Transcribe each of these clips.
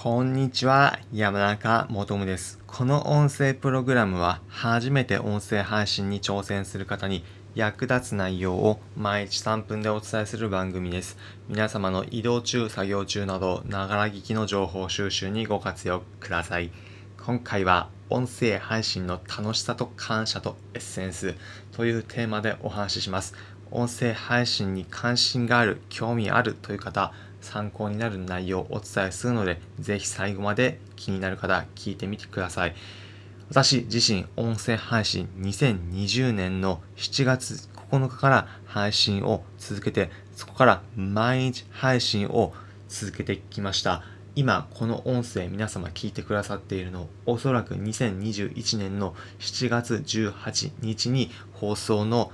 こんにちは、山中もとむです。この音声プログラムは、初めて音声配信に挑戦する方に役立つ内容を毎日3分でお伝えする番組です。皆様の移動中、作業中など、ながら聞きの情報収集にご活用ください。今回は、音声配信の楽しさと感謝とエッセンスというテーマでお話しします。音声配信に関心がある、興味あるという方、参考になる内容をお伝えするので、ぜひ最後まで気になる方、聞いてみてください。私自身、音声配信2020年の7月9日から配信を続けて、そこから毎日配信を続けてきました。今、この音声皆様聞いてくださっているの、おそらく2021年の7月18日に放送の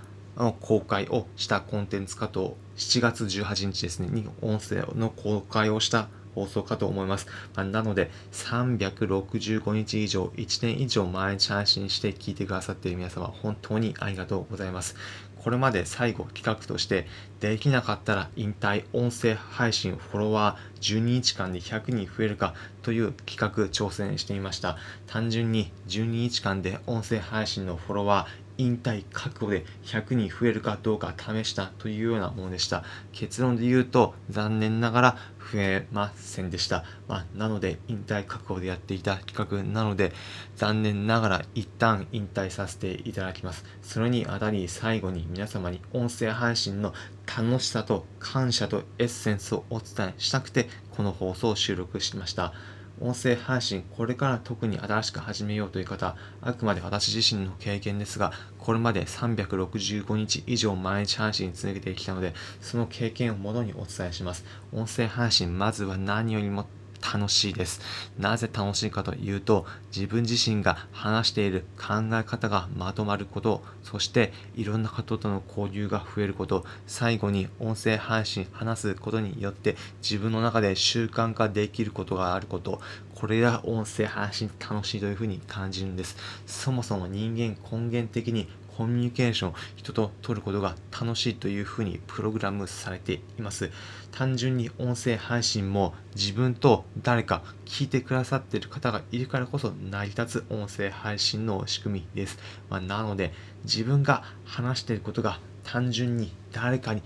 公開をしたコンテンツかと、7月18日ですね、に音声の公開をした放送かと思います。まあ、なので、365日以上、1年以上毎日配信して聞いてくださっている皆様、本当にありがとうございます。これまで最後企画として、できなかったら引退音声配信フォロワー12日間で100人増えるかという企画挑戦してみました。単純に12日間で音声配信のフォロワー引退覚悟で100人増えるかどうか試したというようなものでした。結論で言うと残念ながら増えませんでした。まあ、なので引退覚悟でやっていた企画なので残念ながら一旦引退させていただきます。それにあたり最後に皆様に音声配信の楽しさと感謝とエッセンスをお伝えしたくてこの放送を収録しました。音声配信、これから特に新しく始めようという方、あくまで私自身の経験ですが、これまで365日以上毎日配信続けてきたので、その経験をもとにお伝えします。音声配信、まずは何よりも楽しいです。なぜ楽しいかというと、自分自身が話している考え方がまとまること、そしていろんな方との交流が増えること、最後に音声配信話すことによって自分の中で習慣化できることがあること、これが音声配信楽しいというふうに感じるんです。そもそも人間根源的にコミュニケーション、人と取ることが楽しいというふうにプログラムされています。単純に音声配信も自分と誰か聞いてくださっている方がいるからこそ成り立つ音声配信の仕組みです。まあ、なので自分が話していることが単純に誰かに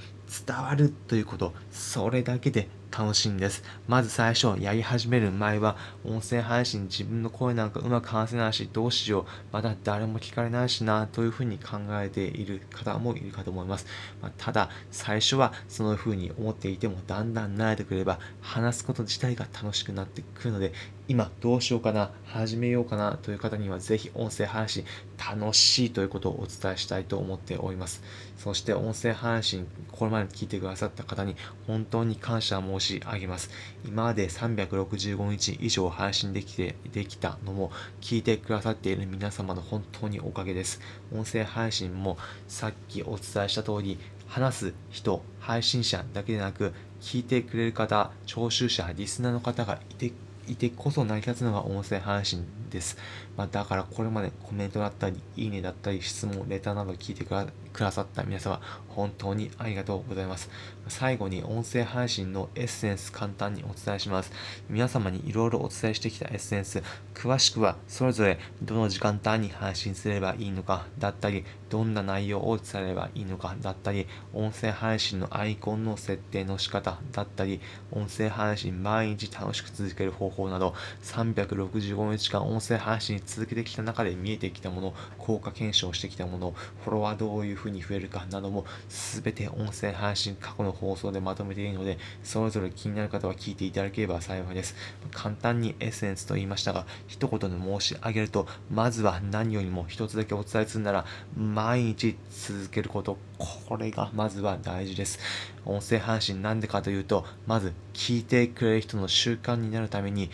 伝わるということ、それだけで楽しいんです。まず最初やり始める前は音声配信自分の声なんかうまく話せないしどうしようまだ誰も聞かれないしなというふうに考えている方もいるかと思います。まあ、ただ最初はそのふうに思っていてもだんだん慣れてくれば話すこと自体が楽しくなってくるので今どうしようかな始めようかなという方にはぜひ音声配信楽しいということをお伝えしたいと思っております。そして音声配信これまで聞いてくださった方に本当に感謝申し上げます。今まで365日以上配信できて、できたのも聞いてくださっている皆様の本当におかげです。音声配信もさっきお伝えした通り、話す人、配信者だけでなく、聞いてくれる方、聴衆者、リスナーの方がいていてこそ成り立つのが音声配信です。まあ、だからこれまでコメントだったり、いいねだったり、質問、レターなど聞いてくくださった皆様、本当にありがとうございます。最後に音声配信のエッセンス簡単にお伝えします。皆様にいろいろお伝えしてきたエッセンス、詳しくはそれぞれどの時間帯に配信すればいいのかだったり、どんな内容を伝えればいいのかだったり、音声配信のアイコンの設定の仕方だったり、音声配信毎日楽しく続ける方法など、365日間音声配信続けてきた中で見えてきたもの、効果検証してきたもの、フォロワーどういうふうに増えるかなども、すべて音声配信過去の放送でまとめているので、それぞれ気になる方は聞いていただければ幸いです。簡単にエッセンスと言いましたが、一言で申し上げると、まずは何よりも一つだけお伝えするなら、毎日続けること、これがまずは大事です。音声配信なんでかというと、まず聞いてくれる人の習慣になるために、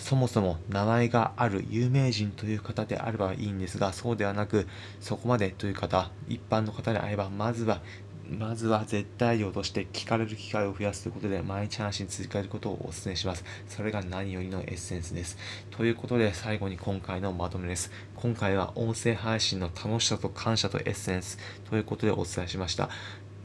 そもそも名前がある有名人という方であればいいんですが、そうではなく、そこまでという方、一般の方であれば、まずはまずは絶対量として聞かれる機会を増やすということで毎日配信続けることをお勧めします。それが何よりのエッセンスです。ということで最後に今回のまとめです。今回は音声配信の楽しさと感謝とエッセンスということでお伝えしました。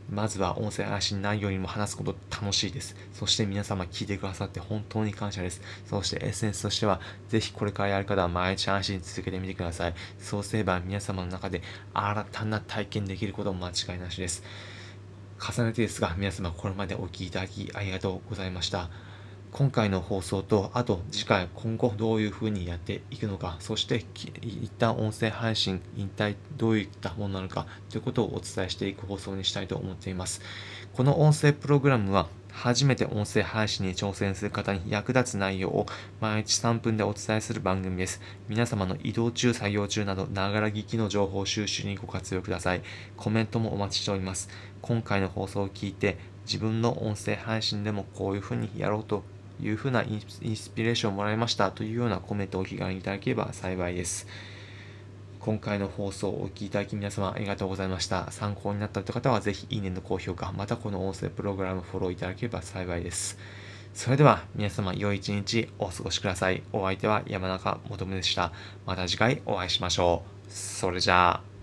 まずは音声配信内容にも話すこと楽しいです。そして皆様聞いてくださって本当に感謝です。そしてエッセンスとしては、ぜひこれからやる方は毎日配信続けてみてください。そうすれば皆様の中で新たな体験できることも間違いなしです。重ねてですが、皆様これまでお聴きいただきありがとうございました。今回の放送と、あと次回今後どういうふうにやっていくのか、そして一旦音声配信引退どういったものなのかということをお伝えしていく放送にしたいと思っています。この音声プログラムは初めて音声配信に挑戦する方に役立つ内容を毎日3分でお伝えする番組です。皆様の移動中、作業中など、ながら聞きの情報収集にご活用ください。コメントもお待ちしております。今回の放送を聞いて、自分の音声配信でもこういうふうにやろうというふうなインスピレーションをもらいましたというようなコメントをお気軽にいただければ幸いです。今回の放送をお聴きいただき皆様ありがとうございました。参考になったという方はぜひいいねの高評価、またこの音声プログラムフォローいただければ幸いです。それでは皆様良い一日お過ごしください。お相手は山中もとでした。また次回お会いしましょう。それじゃあ。